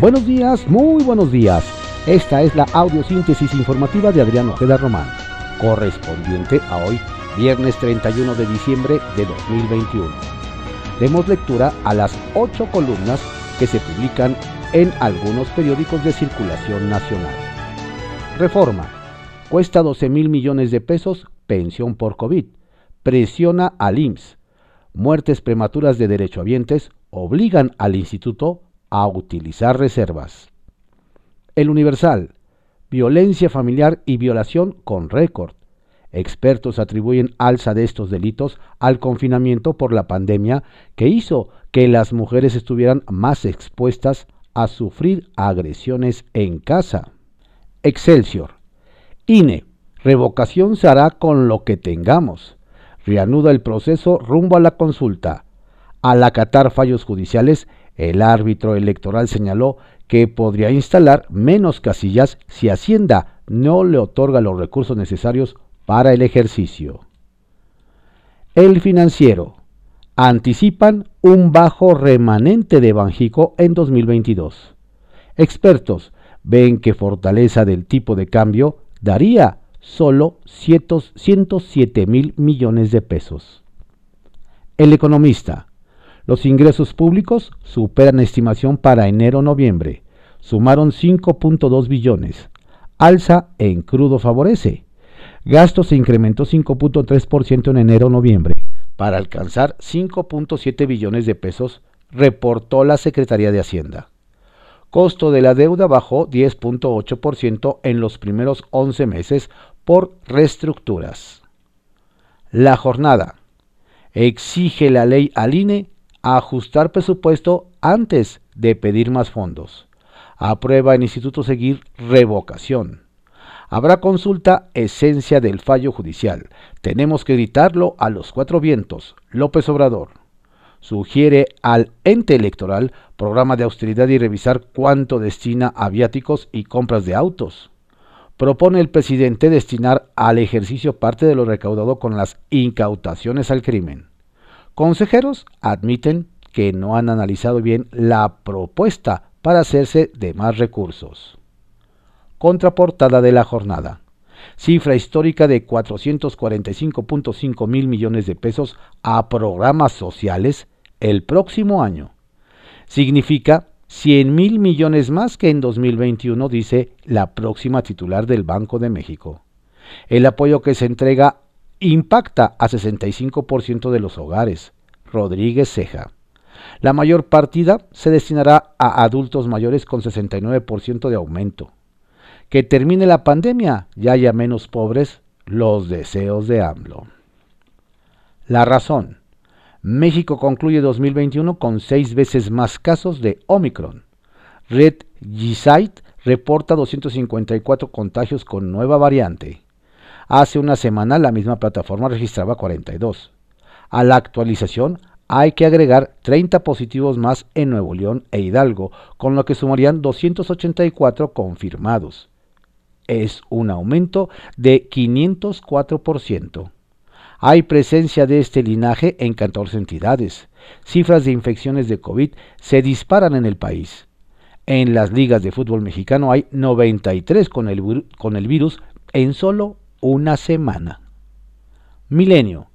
Buenos días, muy buenos días. Esta es la audiosíntesis informativa de Adrián Ojeda Román, correspondiente a hoy, viernes 31 de diciembre de 2021. Demos lectura a las ocho columnas que se publican en algunos periódicos de circulación nacional. Reforma. Cuesta 12 mil millones de pesos pensión por COVID. Presiona al IMSS. Muertes prematuras de derechohabientes obligan al instituto a utilizar reservas. El Universal. Violencia familiar y violación con récord. Expertos atribuyen alza de estos delitos al confinamiento por la pandemia que hizo que las mujeres estuvieran más expuestas a sufrir agresiones en casa. Excelsior. INE. Revocación se hará con lo que tengamos. Reanuda el proceso rumbo a la consulta. Al acatar fallos judiciales, el árbitro electoral señaló que podría instalar menos casillas si Hacienda no le otorga los recursos necesarios para el ejercicio. El financiero. Anticipan un bajo remanente de Banjico en 2022. Expertos ven que fortaleza del tipo de cambio daría solo 107 mil millones de pesos. El economista. Los ingresos públicos superan estimación para enero-noviembre. Sumaron 5.2 billones. Alza en crudo favorece. Gasto se incrementó 5.3% en enero-noviembre para alcanzar 5.7 billones de pesos, reportó la Secretaría de Hacienda. Costo de la deuda bajó 10.8% en los primeros 11 meses por reestructuras. La jornada. Exige la ley al INE ajustar presupuesto antes de pedir más fondos. Aprueba en Instituto Seguir revocación. Habrá consulta esencia del fallo judicial. Tenemos que gritarlo a los cuatro vientos. López Obrador. Sugiere al ente electoral programa de austeridad y revisar cuánto destina a viáticos y compras de autos. Propone el presidente destinar al ejercicio parte de lo recaudado con las incautaciones al crimen. Consejeros admiten que no han analizado bien la propuesta para hacerse de más recursos. Contraportada de la jornada. Cifra histórica de 445.5 mil millones de pesos a programas sociales el próximo año. Significa 100 mil millones más que en 2021, dice la próxima titular del Banco de México. El apoyo que se entrega impacta a 65% de los hogares. Rodríguez Ceja. La mayor partida se destinará a adultos mayores con 69% de aumento. Que termine la pandemia y haya menos pobres, los deseos de AMLO. La razón. México concluye 2021 con seis veces más casos de Omicron. Red G-Site reporta 254 contagios con nueva variante. Hace una semana la misma plataforma registraba 42. A la actualización hay que agregar 30 positivos más en Nuevo León e Hidalgo, con lo que sumarían 284 confirmados. Es un aumento de 504%. Hay presencia de este linaje en 14 entidades. Cifras de infecciones de COVID se disparan en el país. En las ligas de fútbol mexicano hay 93 con el, con el virus en solo una semana. Milenio.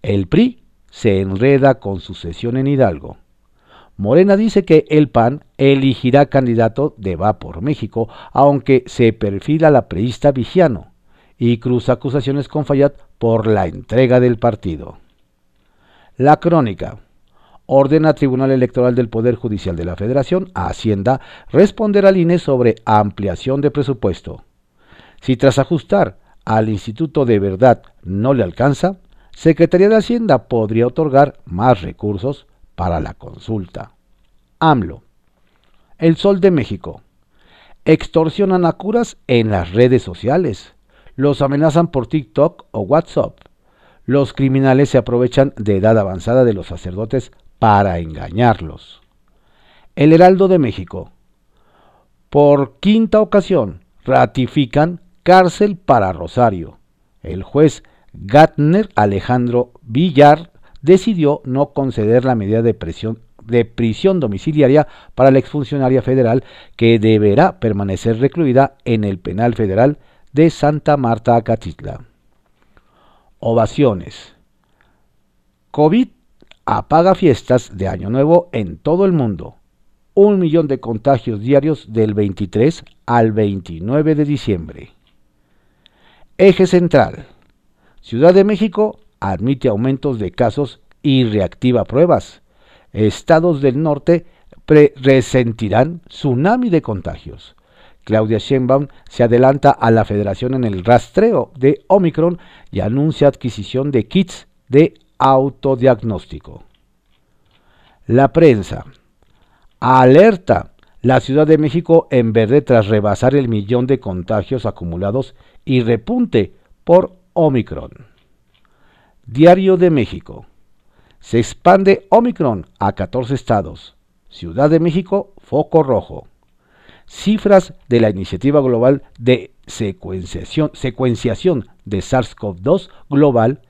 El PRI se enreda con su sesión en Hidalgo. Morena dice que el PAN elegirá candidato de Va por México, aunque se perfila la preista Vigiano y cruza acusaciones con Fayad por la entrega del partido. La crónica ordena al Tribunal Electoral del Poder Judicial de la Federación a Hacienda responder al INE sobre ampliación de presupuesto. Si tras ajustar al Instituto de Verdad no le alcanza, Secretaría de Hacienda podría otorgar más recursos para la consulta. AMLO. El Sol de México. Extorsionan a curas en las redes sociales los amenazan por TikTok o WhatsApp. Los criminales se aprovechan de edad avanzada de los sacerdotes para engañarlos. El Heraldo de México. Por quinta ocasión, ratifican cárcel para Rosario. El juez Gatner Alejandro Villar decidió no conceder la medida de, prisión domiciliaria para la exfuncionaria federal que deberá permanecer recluida en el penal federal de Santa Marta Acatitla. Ovaciones. COVID apaga fiestas de Año Nuevo en todo el mundo. Un millón de contagios diarios del 23 al 29 de diciembre. Eje central. Ciudad de México admite aumentos de casos y reactiva pruebas. Estados del norte resentirán tsunami de contagios. Claudia Sheinbaum se adelanta a la federación en el rastreo de Omicron y anuncia adquisición de kits de autodiagnóstico. La prensa. Alerta. La Ciudad de México en verde tras rebasar el millón de contagios acumulados y repunte por Omicron. Diario de México. Se expande Omicron a 14 estados. Ciudad de México, foco rojo. Cifras de la Iniciativa Global de Secuenciación, de SARS-CoV-2 Global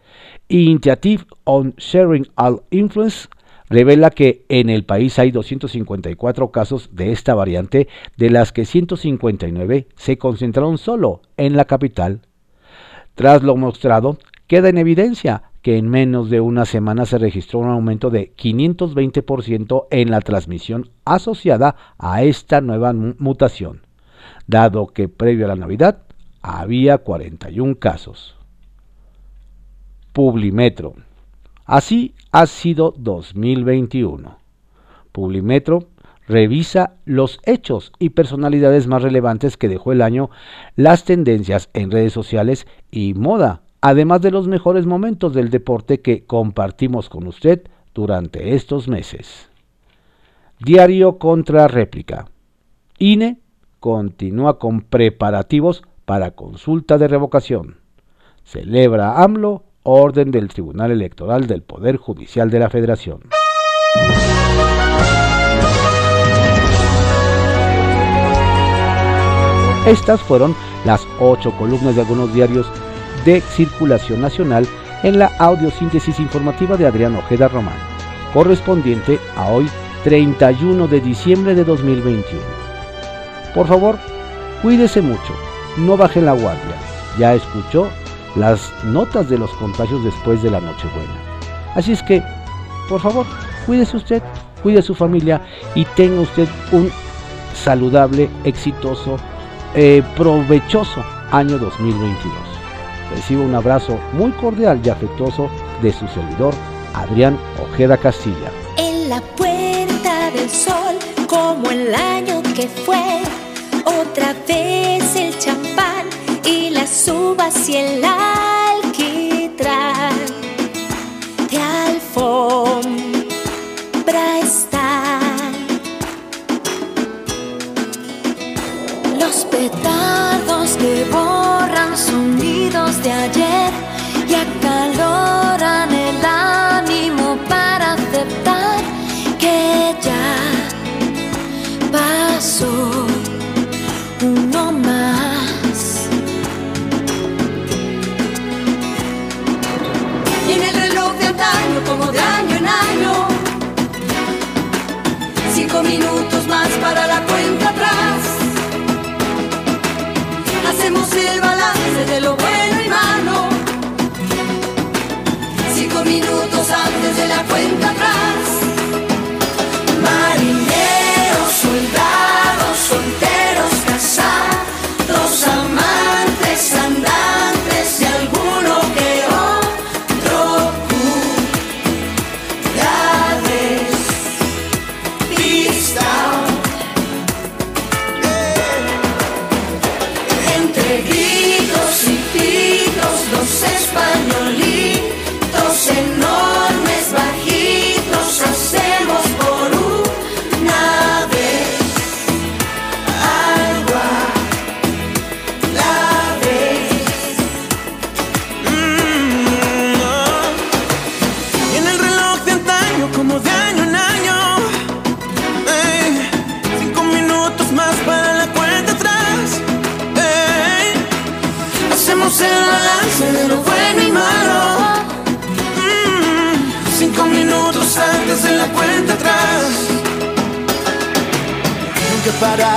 Initiative on Sharing All Influence revela que en el país hay 254 casos de esta variante, de las que 159 se concentraron solo en la capital. Tras lo mostrado, queda en evidencia que en menos de una semana se registró un aumento de 520% en la transmisión asociada a esta nueva mutación, dado que previo a la Navidad había 41 casos. Publimetro. Así ha sido 2021. Publimetro revisa los hechos y personalidades más relevantes que dejó el año, las tendencias en redes sociales y moda, además de los mejores momentos del deporte que compartimos con usted durante estos meses. Diario contra réplica. INE continúa con preparativos para consulta de revocación. Celebra AMLO orden del Tribunal Electoral del Poder Judicial de la Federación. Estas fueron las ocho columnas de algunos diarios de circulación nacional en la audiosíntesis informativa de Adrián Ojeda Román, correspondiente a hoy 31 de diciembre de 2021. Por favor, cuídese mucho, no baje la guardia. Ya escuchó las notas de los contagios después de la Nochebuena. Así es que, por favor, cuídese usted, cuide su familia y tenga usted un saludable, exitoso, eh, provechoso año 2022. Recibo un abrazo muy cordial y afectuoso de su servidor, Adrián Ojeda Castilla. En la puerta del sol, como el año que fue, otra vez el champán y las uvas y el alquitrán de alfombra para la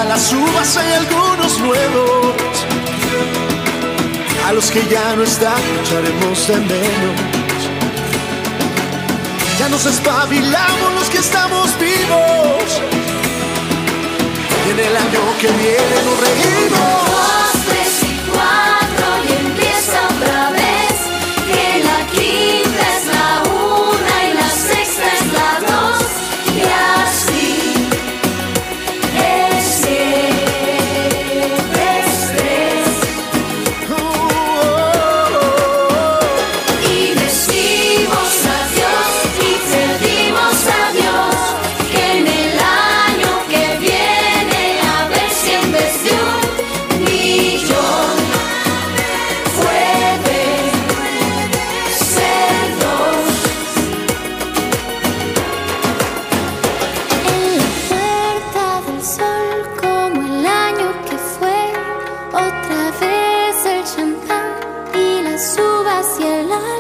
las uvas hay algunos nuevos. A los que ya no están, echaremos de menos. Ya nos espabilamos los que estamos vivos. Y en el año que viene nos reímos. hacia la